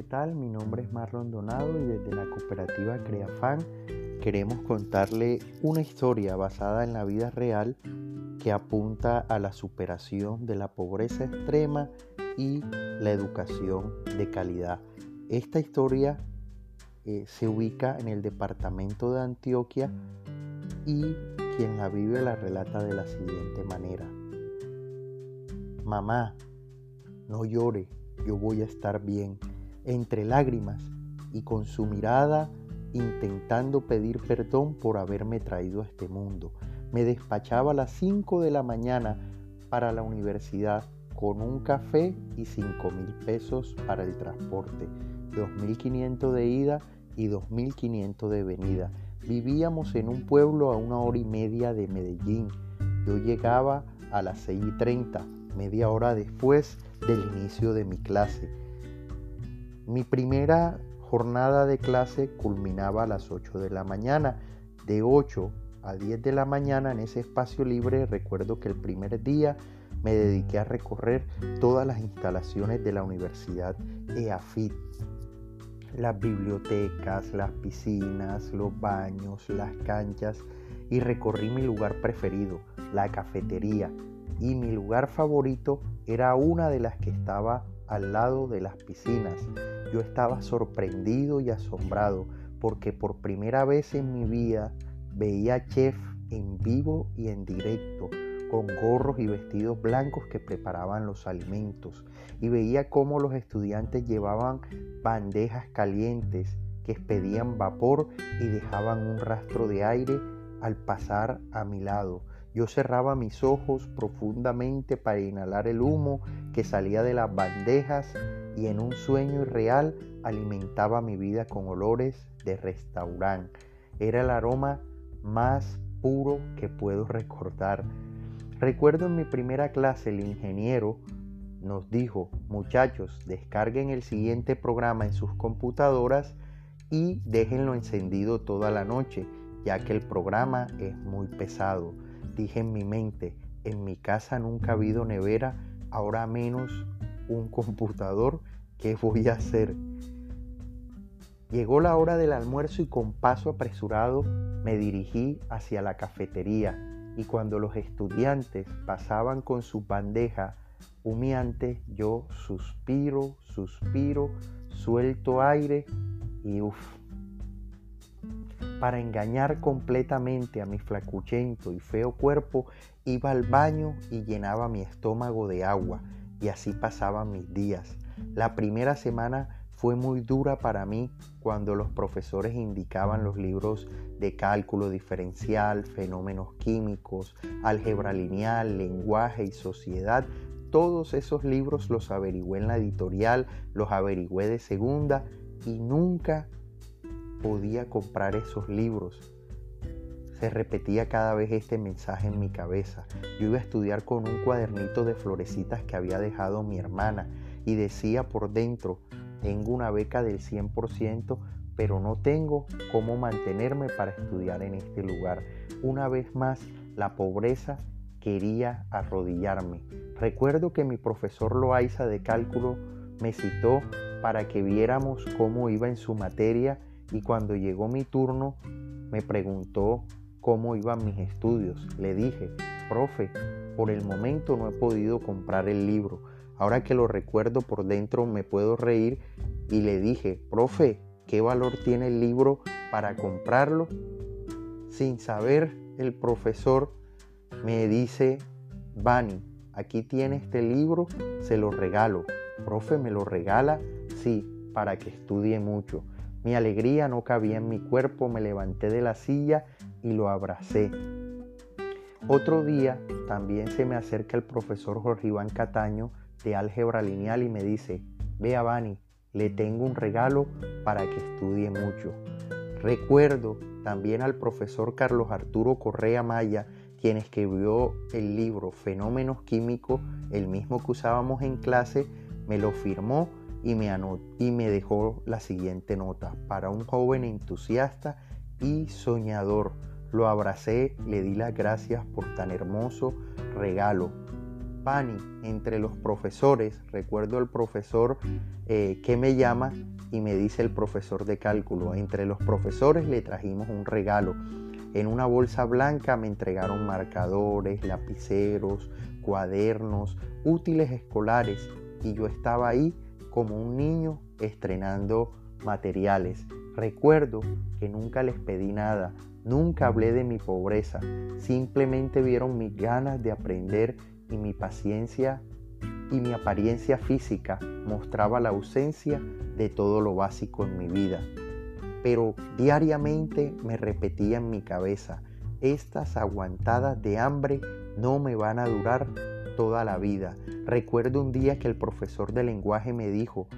¿qué tal? Mi nombre es Marlon Donado y desde la cooperativa Creafan queremos contarle una historia basada en la vida real que apunta a la superación de la pobreza extrema y la educación de calidad. Esta historia eh, se ubica en el departamento de Antioquia y quien la vive la relata de la siguiente manera. Mamá, no llore, yo voy a estar bien entre lágrimas y con su mirada intentando pedir perdón por haberme traído a este mundo. Me despachaba a las 5 de la mañana para la universidad con un café y 5 mil pesos para el transporte, 2.500 de ida y 2.500 de venida. Vivíamos en un pueblo a una hora y media de Medellín. Yo llegaba a las 6 y 30, media hora después del inicio de mi clase. Mi primera jornada de clase culminaba a las 8 de la mañana. De 8 a 10 de la mañana en ese espacio libre recuerdo que el primer día me dediqué a recorrer todas las instalaciones de la Universidad EAFIT. Las bibliotecas, las piscinas, los baños, las canchas y recorrí mi lugar preferido, la cafetería. Y mi lugar favorito era una de las que estaba al lado de las piscinas. Yo estaba sorprendido y asombrado porque por primera vez en mi vida veía chef en vivo y en directo, con gorros y vestidos blancos que preparaban los alimentos, y veía cómo los estudiantes llevaban bandejas calientes que expedían vapor y dejaban un rastro de aire al pasar a mi lado. Yo cerraba mis ojos profundamente para inhalar el humo que salía de las bandejas y en un sueño irreal alimentaba mi vida con olores de restaurante. Era el aroma más puro que puedo recordar. Recuerdo en mi primera clase el ingeniero nos dijo, muchachos, descarguen el siguiente programa en sus computadoras y déjenlo encendido toda la noche, ya que el programa es muy pesado. Dije en mi mente, en mi casa nunca ha habido nevera, ahora menos un computador, ¿qué voy a hacer? Llegó la hora del almuerzo y con paso apresurado me dirigí hacia la cafetería y cuando los estudiantes pasaban con su bandeja humeante, yo suspiro, suspiro, suelto aire y uff, para engañar completamente a mi flacuchento y feo cuerpo, iba al baño y llenaba mi estómago de agua, y así pasaban mis días. La primera semana fue muy dura para mí cuando los profesores indicaban los libros de cálculo diferencial, fenómenos químicos, álgebra lineal, lenguaje y sociedad. Todos esos libros los averigüé en la editorial, los averigüé de segunda y nunca podía comprar esos libros. Se repetía cada vez este mensaje en mi cabeza. Yo iba a estudiar con un cuadernito de florecitas que había dejado mi hermana y decía por dentro, tengo una beca del 100%, pero no tengo cómo mantenerme para estudiar en este lugar. Una vez más, la pobreza quería arrodillarme. Recuerdo que mi profesor Loaiza de cálculo me citó para que viéramos cómo iba en su materia y cuando llegó mi turno me preguntó cómo iban mis estudios. Le dije, profe, por el momento no he podido comprar el libro. Ahora que lo recuerdo por dentro me puedo reír y le dije, profe, ¿qué valor tiene el libro para comprarlo? Sin saber, el profesor me dice, Bani, aquí tiene este libro, se lo regalo. Profe, ¿me lo regala? Sí, para que estudie mucho. Mi alegría no cabía en mi cuerpo, me levanté de la silla y lo abracé. Otro día también se me acerca el profesor Jorge Iván Cataño de álgebra lineal y me dice, vea Bani, le tengo un regalo para que estudie mucho. Recuerdo también al profesor Carlos Arturo Correa Maya, quien escribió el libro Fenómenos Químicos, el mismo que usábamos en clase, me lo firmó y me, y me dejó la siguiente nota. Para un joven entusiasta y soñador, lo abracé, le di las gracias por tan hermoso regalo. Pani, entre los profesores, recuerdo el profesor eh, que me llama y me dice el profesor de cálculo, entre los profesores le trajimos un regalo. En una bolsa blanca me entregaron marcadores, lapiceros, cuadernos, útiles escolares y yo estaba ahí como un niño estrenando materiales. Recuerdo que nunca les pedí nada, nunca hablé de mi pobreza, simplemente vieron mis ganas de aprender y mi paciencia y mi apariencia física mostraba la ausencia de todo lo básico en mi vida. Pero diariamente me repetía en mi cabeza, estas aguantadas de hambre no me van a durar toda la vida. Recuerdo un día que el profesor de lenguaje me dijo,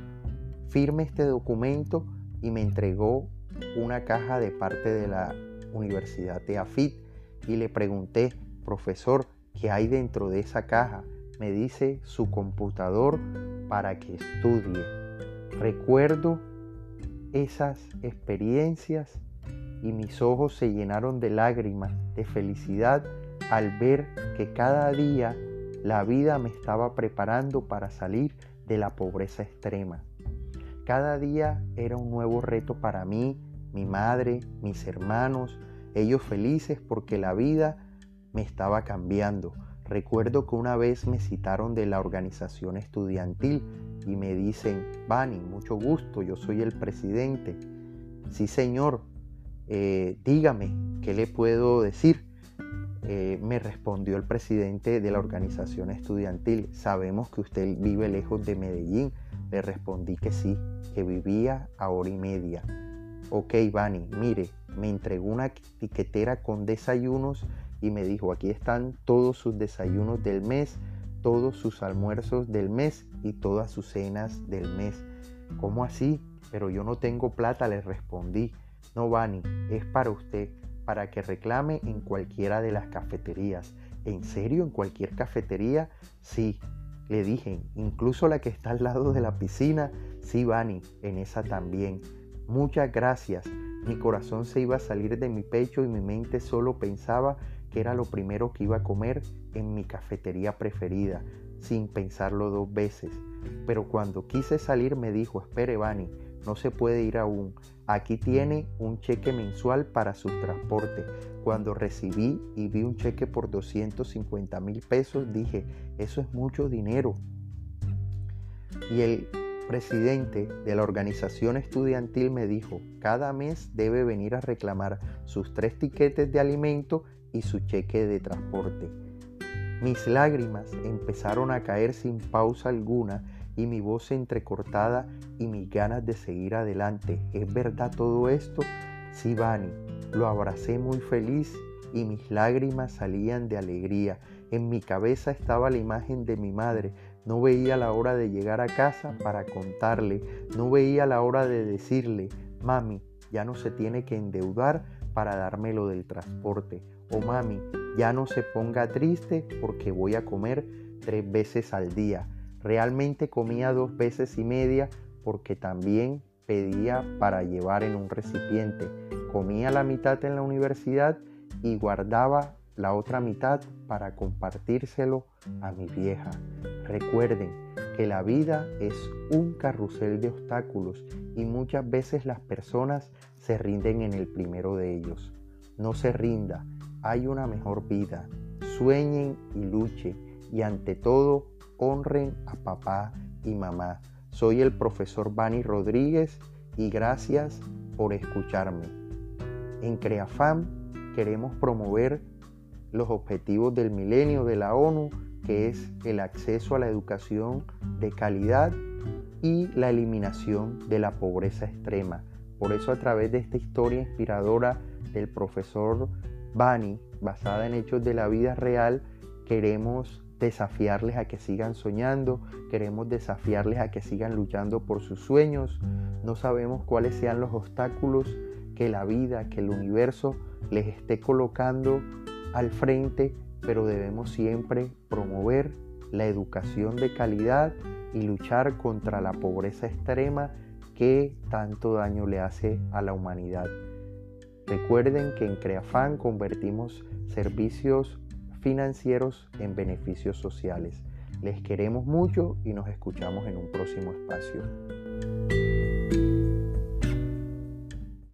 firme este documento y me entregó una caja de parte de la Universidad de Afit y le pregunté, profesor, ¿qué hay dentro de esa caja? Me dice su computador para que estudie. Recuerdo esas experiencias y mis ojos se llenaron de lágrimas, de felicidad al ver que cada día la vida me estaba preparando para salir de la pobreza extrema. Cada día era un nuevo reto para mí, mi madre, mis hermanos, ellos felices porque la vida me estaba cambiando. Recuerdo que una vez me citaron de la organización estudiantil y me dicen, Bani, mucho gusto, yo soy el presidente. Sí, señor, eh, dígame, ¿qué le puedo decir? Eh, me respondió el presidente de la organización estudiantil, sabemos que usted vive lejos de Medellín. Le respondí que sí, que vivía a hora y media. Ok, Bani, mire, me entregó una etiquetera con desayunos y me dijo, aquí están todos sus desayunos del mes, todos sus almuerzos del mes y todas sus cenas del mes. ¿Cómo así? Pero yo no tengo plata, le respondí. No, Bani, es para usted para que reclame en cualquiera de las cafeterías. ¿En serio? ¿En cualquier cafetería? Sí. Le dije, incluso la que está al lado de la piscina, sí, Bani, en esa también. Muchas gracias. Mi corazón se iba a salir de mi pecho y mi mente solo pensaba que era lo primero que iba a comer en mi cafetería preferida, sin pensarlo dos veces. Pero cuando quise salir me dijo, espere, Bani, no se puede ir aún. Aquí tiene un cheque mensual para su transporte. Cuando recibí y vi un cheque por 250 mil pesos, dije, eso es mucho dinero. Y el presidente de la organización estudiantil me dijo, cada mes debe venir a reclamar sus tres tiquetes de alimento y su cheque de transporte. Mis lágrimas empezaron a caer sin pausa alguna y mi voz entrecortada y mis ganas de seguir adelante. ¿Es verdad todo esto? Sí, Bani. Lo abracé muy feliz y mis lágrimas salían de alegría. En mi cabeza estaba la imagen de mi madre. No veía la hora de llegar a casa para contarle. No veía la hora de decirle, mami, ya no se tiene que endeudar para darme lo del transporte. O mami, ya no se ponga triste porque voy a comer tres veces al día. Realmente comía dos veces y media porque también pedía para llevar en un recipiente. Comía la mitad en la universidad y guardaba la otra mitad para compartírselo a mi vieja. Recuerden que la vida es un carrusel de obstáculos y muchas veces las personas se rinden en el primero de ellos. No se rinda, hay una mejor vida. Sueñen y luchen y ante todo honren a papá y mamá. Soy el profesor Bani Rodríguez y gracias por escucharme. En CREAFAM queremos promover los objetivos del milenio de la ONU, que es el acceso a la educación de calidad y la eliminación de la pobreza extrema. Por eso a través de esta historia inspiradora del profesor Bani, basada en hechos de la vida real, queremos desafiarles a que sigan soñando, queremos desafiarles a que sigan luchando por sus sueños. No sabemos cuáles sean los obstáculos que la vida, que el universo les esté colocando al frente, pero debemos siempre promover la educación de calidad y luchar contra la pobreza extrema que tanto daño le hace a la humanidad. Recuerden que en Creafan convertimos servicios financieros en beneficios sociales. Les queremos mucho y nos escuchamos en un próximo espacio.